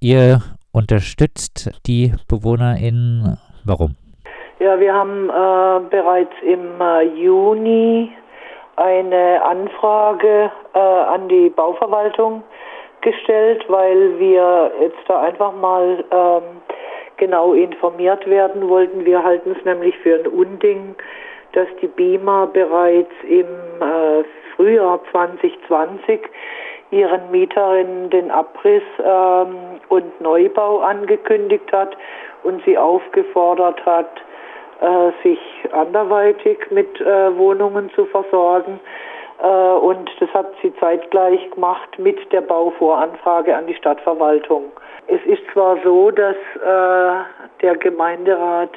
ihr unterstützt die BewohnerInnen. Warum? Ja, wir haben äh, bereits im äh, Juni eine Anfrage äh, an die Bauverwaltung gestellt, weil wir jetzt da einfach mal ähm, genau informiert werden wollten. Wir halten es nämlich für ein Unding, dass die BIMA bereits im äh, Frühjahr 2020 ihren Mieterinnen den Abriss ähm, und Neubau angekündigt hat und sie aufgefordert hat, äh, sich anderweitig mit äh, Wohnungen zu versorgen. Äh, und das hat sie zeitgleich gemacht mit der Bauvoranfrage an die Stadtverwaltung. Es ist zwar so, dass äh, der Gemeinderat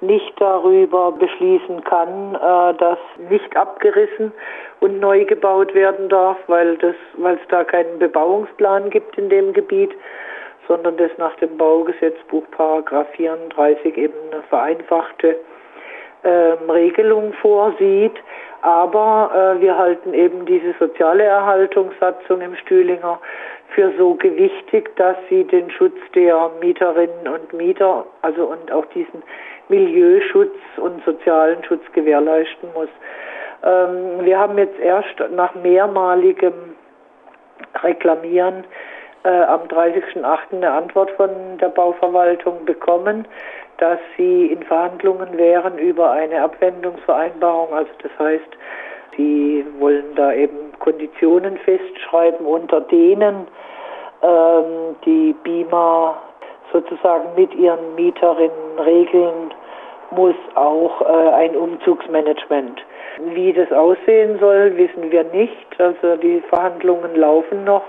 nicht darüber beschließen kann, äh, dass nicht abgerissen und neu gebaut werden darf, weil das, weil es da keinen Bebauungsplan gibt in dem Gebiet, sondern das nach dem Baugesetzbuch Paragraph 34 eben eine vereinfachte ähm, Regelung vorsieht. Aber äh, wir halten eben diese soziale Erhaltungssatzung im Stühlinger für so gewichtig, dass sie den Schutz der Mieterinnen und Mieter, also und auch diesen Milieuschutz und sozialen Schutz gewährleisten muss. Ähm, wir haben jetzt erst nach mehrmaligem Reklamieren äh, am 30.08. eine Antwort von der Bauverwaltung bekommen, dass sie in Verhandlungen wären über eine Abwendungsvereinbarung. Also das heißt, sie wollen da eben Konditionen festschreiben, unter denen ähm, die BIMA sozusagen mit ihren Mieterinnen regeln muss auch äh, ein Umzugsmanagement. Wie das aussehen soll, wissen wir nicht. Also die Verhandlungen laufen noch.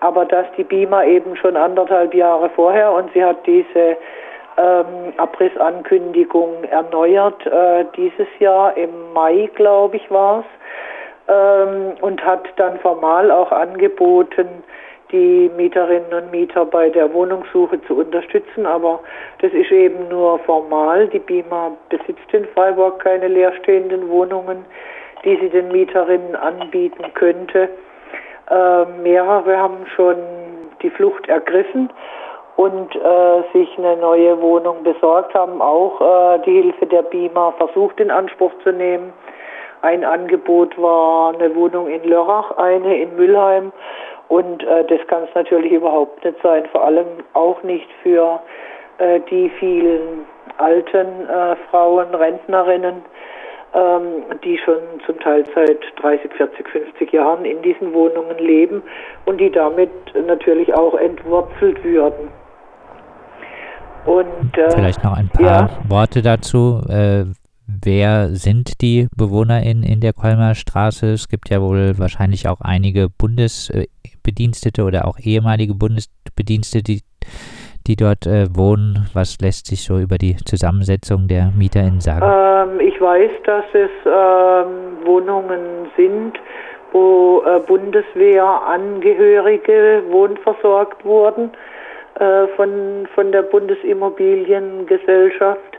Aber dass die BIMA eben schon anderthalb Jahre vorher und sie hat diese ähm, Abrissankündigung erneuert äh, dieses Jahr im Mai, glaube ich, war es, ähm, und hat dann formal auch angeboten, die Mieterinnen und Mieter bei der Wohnungssuche zu unterstützen, aber das ist eben nur formal. Die BIMA besitzt in Freiburg keine leerstehenden Wohnungen, die sie den Mieterinnen anbieten könnte. Äh, mehrere haben schon die Flucht ergriffen und äh, sich eine neue Wohnung besorgt haben, auch äh, die Hilfe der BIMA versucht in Anspruch zu nehmen. Ein Angebot war eine Wohnung in Lörrach, eine in Mülheim und äh, das kann es natürlich überhaupt nicht sein, vor allem auch nicht für äh, die vielen alten äh, Frauen, Rentnerinnen, ähm, die schon zum Teil seit 30, 40, 50 Jahren in diesen Wohnungen leben und die damit natürlich auch entwurzelt würden. Und, äh, Vielleicht noch ein paar ja. Worte dazu. Äh, wer sind die BewohnerInnen in der Kolmer Straße? Es gibt ja wohl wahrscheinlich auch einige Bundesbedienstete oder auch ehemalige Bundesbedienstete, die, die dort äh, wohnen. Was lässt sich so über die Zusammensetzung der MieterInnen sagen? Ähm, ich weiß, dass es ähm, Wohnungen sind, wo äh, Bundeswehrangehörige wohnversorgt wurden äh, von, von der Bundesimmobiliengesellschaft.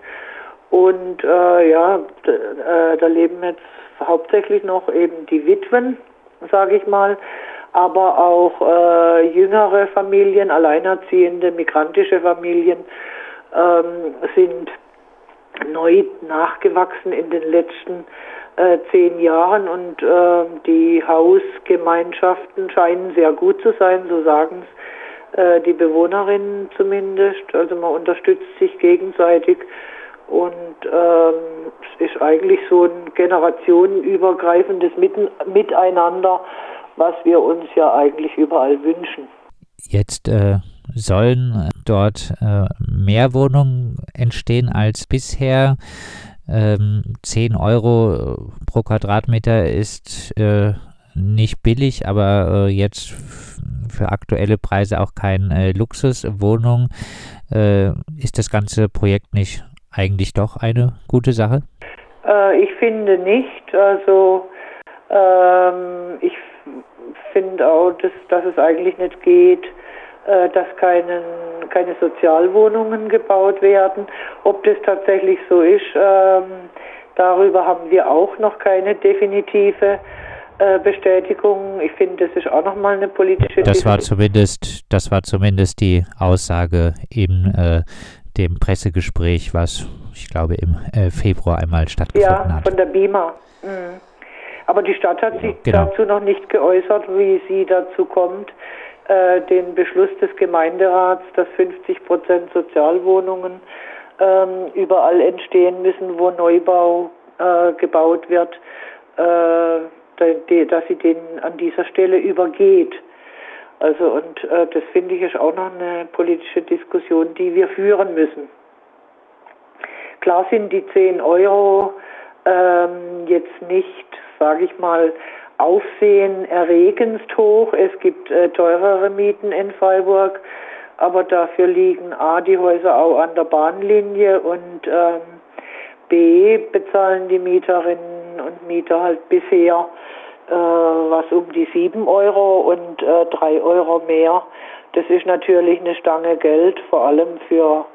Und äh, ja, äh, da leben jetzt hauptsächlich noch eben die Witwen, sage ich mal, aber auch äh, jüngere Familien, alleinerziehende, migrantische Familien ähm, sind neu nachgewachsen in den letzten äh, zehn Jahren und äh, die Hausgemeinschaften scheinen sehr gut zu sein, so sagen es äh, die Bewohnerinnen zumindest. Also man unterstützt sich gegenseitig und ähm, es ist eigentlich so ein generationenübergreifendes Miteinander, was wir uns ja eigentlich überall wünschen. Jetzt äh, sollen dort äh, mehr Wohnungen entstehen als bisher. Ähm, 10 Euro pro Quadratmeter ist äh, nicht billig, aber äh, jetzt für aktuelle Preise auch keine äh, Luxuswohnung. Äh, ist das ganze Projekt nicht eigentlich doch eine gute Sache? Äh, ich finde nicht. Also ähm, ich finde auch, dass, dass es eigentlich nicht geht, äh, dass keinen, keine Sozialwohnungen gebaut werden. Ob das tatsächlich so ist, ähm, darüber haben wir auch noch keine definitive äh, Bestätigung. Ich finde, das ist auch nochmal eine politische. Das war zumindest das war zumindest die Aussage in äh, dem Pressegespräch, was ich glaube im äh, Februar einmal stattgefunden ja, hat. Ja, von der BIMA. Mhm. Aber die Stadt hat sich genau. dazu noch nicht geäußert, wie sie dazu kommt, äh, den Beschluss des Gemeinderats, dass 50 Prozent Sozialwohnungen ähm, überall entstehen müssen, wo Neubau äh, gebaut wird, äh, dass sie den an dieser Stelle übergeht. Also und äh, das finde ich ist auch noch eine politische Diskussion, die wir führen müssen. Klar sind die 10 Euro ähm, jetzt nicht, sage ich mal, aufsehenerregendst hoch. Es gibt äh, teurere Mieten in Freiburg, aber dafür liegen A, die Häuser auch an der Bahnlinie und ähm, B, bezahlen die Mieterinnen und Mieter halt bisher äh, was um die 7 Euro und äh, 3 Euro mehr. Das ist natürlich eine Stange Geld, vor allem für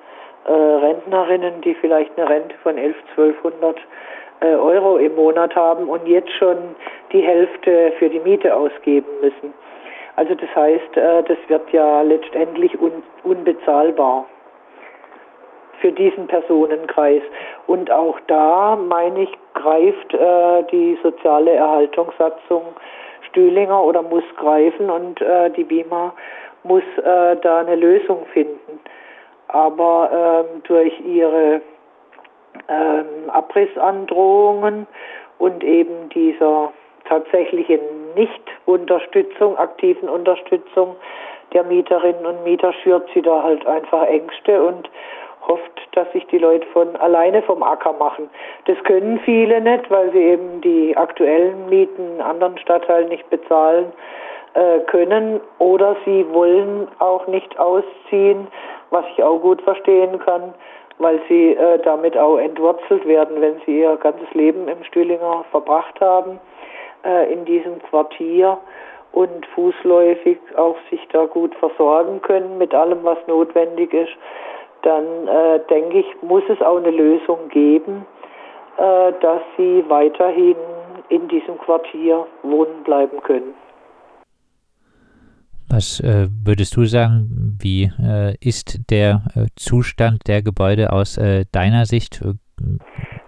äh, Rentnerinnen, die vielleicht eine Rente von 11, 1200 äh, Euro im Monat haben und jetzt schon die Hälfte für die Miete ausgeben müssen. Also das heißt, äh, das wird ja letztendlich un unbezahlbar für diesen Personenkreis. Und auch da, meine ich, greift äh, die soziale Erhaltungssatzung Stühlinger oder muss greifen und äh, die BIMA muss äh, da eine Lösung finden. Aber ähm, durch ihre ähm, Abrissandrohungen und eben dieser tatsächlichen Nicht-Unterstützung, aktiven Unterstützung der Mieterinnen und Mieter schürt sie da halt einfach Ängste und hofft, dass sich die Leute von alleine vom Acker machen. Das können viele nicht, weil sie eben die aktuellen Mieten in anderen Stadtteilen nicht bezahlen äh, können oder sie wollen auch nicht ausziehen, was ich auch gut verstehen kann, weil sie äh, damit auch entwurzelt werden, wenn sie ihr ganzes Leben im Stühlinger verbracht haben, äh, in diesem Quartier und fußläufig auch sich da gut versorgen können mit allem, was notwendig ist dann äh, denke ich, muss es auch eine Lösung geben, äh, dass sie weiterhin in diesem Quartier wohnen bleiben können. Was äh, würdest du sagen, wie äh, ist der äh, Zustand der Gebäude aus äh, deiner Sicht?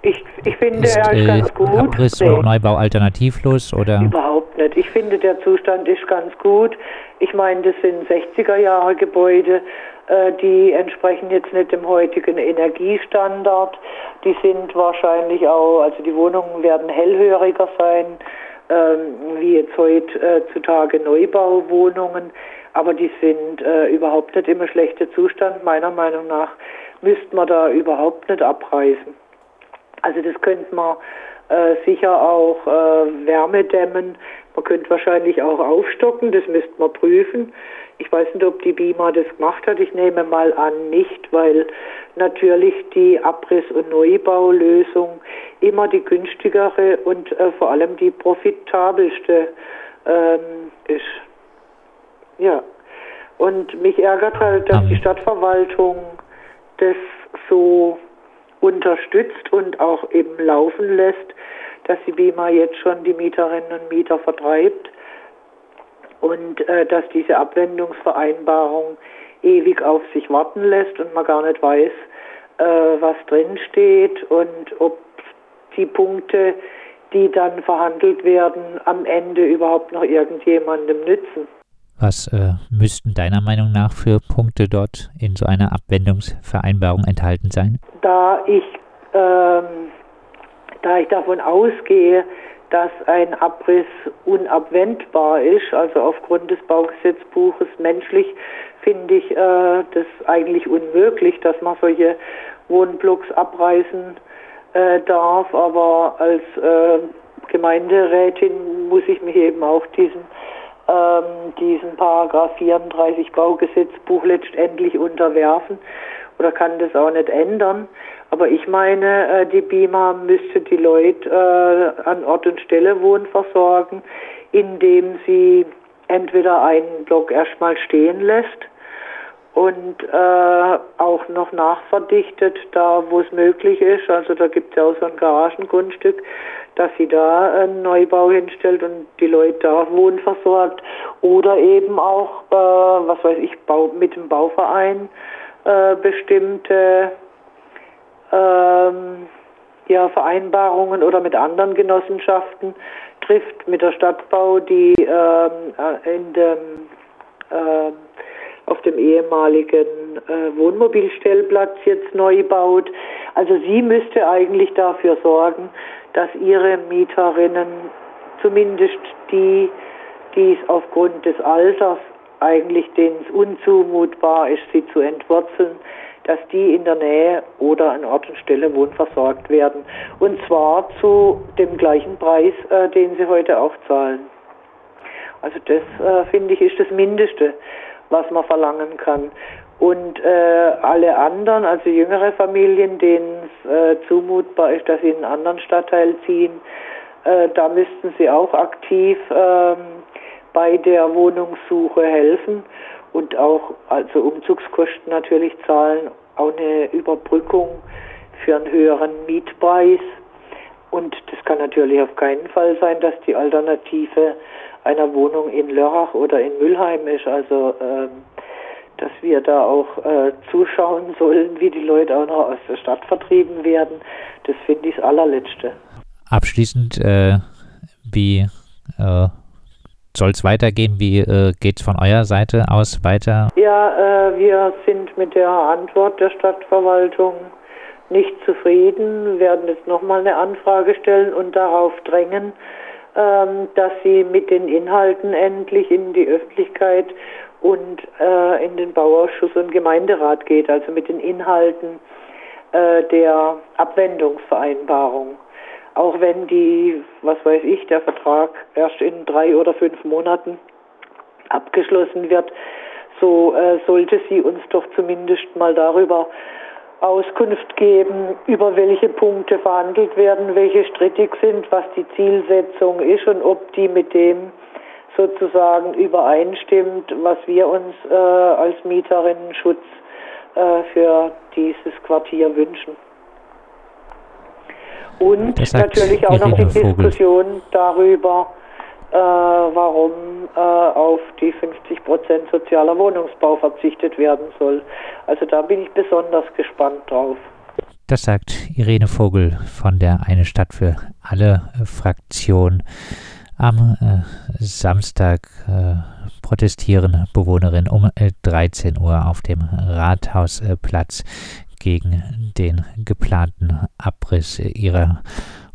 Ich, ich finde, ist, er ist ganz gut. Abriss und Neubau alternativlos oder? Überhaupt nicht. Ich finde, der Zustand ist ganz gut. Ich meine, das sind 60er Jahre Gebäude. Äh, die entsprechen jetzt nicht dem heutigen Energiestandard. Die sind wahrscheinlich auch, also die Wohnungen werden hellhöriger sein, ähm, wie jetzt heutzutage Neubauwohnungen, aber die sind äh, überhaupt nicht im schlechten Zustand. Meiner Meinung nach müsste man da überhaupt nicht abreißen. Also das könnte man äh, sicher auch äh, Wärme dämmen. Man könnte wahrscheinlich auch aufstocken, das müsste man prüfen. Ich weiß nicht, ob die BIMA das gemacht hat. Ich nehme mal an, nicht, weil natürlich die Abriss- und Neubaulösung immer die günstigere und äh, vor allem die profitabelste ähm, ist. Ja. Und mich ärgert halt, dass die Stadtverwaltung das so unterstützt und auch eben laufen lässt, dass die BIMA jetzt schon die Mieterinnen und Mieter vertreibt und äh, dass diese Abwendungsvereinbarung ewig auf sich warten lässt und man gar nicht weiß, äh, was drin steht und ob die Punkte, die dann verhandelt werden, am Ende überhaupt noch irgendjemandem nützen. Was äh, müssten deiner Meinung nach für Punkte dort in so einer Abwendungsvereinbarung enthalten sein? Da ich, ähm, da ich davon ausgehe, dass ein Abriss unabwendbar ist, also aufgrund des Baugesetzbuches menschlich finde ich äh, das eigentlich unmöglich, dass man solche Wohnblocks abreißen äh, darf, aber als äh, Gemeinderätin muss ich mich eben auch diesen ähm, diesen Paragraph 34 Baugesetzbuch letztendlich unterwerfen oder kann das auch nicht ändern. Aber ich meine, äh, die BIMA müsste die Leute äh, an Ort und Stelle wohnen versorgen, indem sie entweder einen Block erstmal stehen lässt und äh, auch noch nachverdichtet, da wo es möglich ist. Also da gibt es ja auch so ein Garagengrundstück, dass sie da einen Neubau hinstellt und die Leute da wohnversorgt. Oder eben auch, äh, was weiß ich, Bau, mit dem Bauverein äh, bestimmte ähm, ja, Vereinbarungen oder mit anderen Genossenschaften trifft, mit der Stadtbau, die ähm, äh, dem äh, auf dem ehemaligen äh, Wohnmobilstellplatz jetzt neu baut. Also sie müsste eigentlich dafür sorgen, dass ihre Mieterinnen, zumindest die, die es aufgrund des Alters eigentlich denen es unzumutbar ist, sie zu entwurzeln, dass die in der Nähe oder an Ort und Stelle wohnversorgt werden. Und zwar zu dem gleichen Preis, äh, den sie heute auch zahlen. Also das, äh, finde ich, ist das Mindeste, was man verlangen kann. Und äh, alle anderen, also jüngere Familien, denen es äh, zumutbar ist, dass sie in einen anderen Stadtteil ziehen, äh, da müssten sie auch aktiv ähm, bei der Wohnungssuche helfen und auch also Umzugskosten natürlich zahlen, auch eine Überbrückung für einen höheren Mietpreis. Und das kann natürlich auf keinen Fall sein, dass die Alternative einer Wohnung in Lörrach oder in Mülheim ist. Also ähm, dass wir da auch äh, zuschauen sollen, wie die Leute auch noch aus der Stadt vertrieben werden, das finde ich das allerletzte. Abschließend, äh, wie äh, soll es weitergehen? Wie äh, geht es von eurer Seite aus weiter? Ja, äh, wir sind mit der Antwort der Stadtverwaltung nicht zufrieden, werden jetzt nochmal eine Anfrage stellen und darauf drängen, ähm, dass sie mit den Inhalten endlich in die Öffentlichkeit und äh, in den Bauausschuss und Gemeinderat geht, also mit den Inhalten äh, der Abwendungsvereinbarung. Auch wenn die, was weiß ich, der Vertrag erst in drei oder fünf Monaten abgeschlossen wird, so äh, sollte sie uns doch zumindest mal darüber Auskunft geben, über welche Punkte verhandelt werden, welche strittig sind, was die Zielsetzung ist und ob die mit dem sozusagen übereinstimmt, was wir uns äh, als Mieterinnenschutz äh, für dieses Quartier wünschen. Und natürlich auch noch die Diskussion darüber, äh, warum äh, auf die 50 Prozent sozialer Wohnungsbau verzichtet werden soll. Also da bin ich besonders gespannt drauf. Das sagt Irene Vogel von der Eine Stadt für alle Fraktion. Am äh, Samstag äh, protestieren Bewohnerinnen um 13 Uhr auf dem Rathausplatz gegen den geplanten Abriss ihrer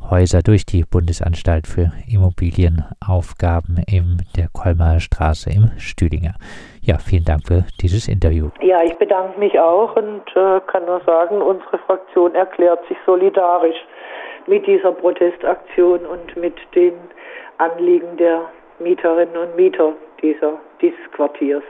Häuser durch die Bundesanstalt für Immobilienaufgaben in der Kolmer Straße im Stüdinger. Ja, vielen Dank für dieses Interview. Ja, ich bedanke mich auch und äh, kann nur sagen, unsere Fraktion erklärt sich solidarisch mit dieser Protestaktion und mit den Anliegen der Mieterinnen und Mieter dieser, dieses Quartiers.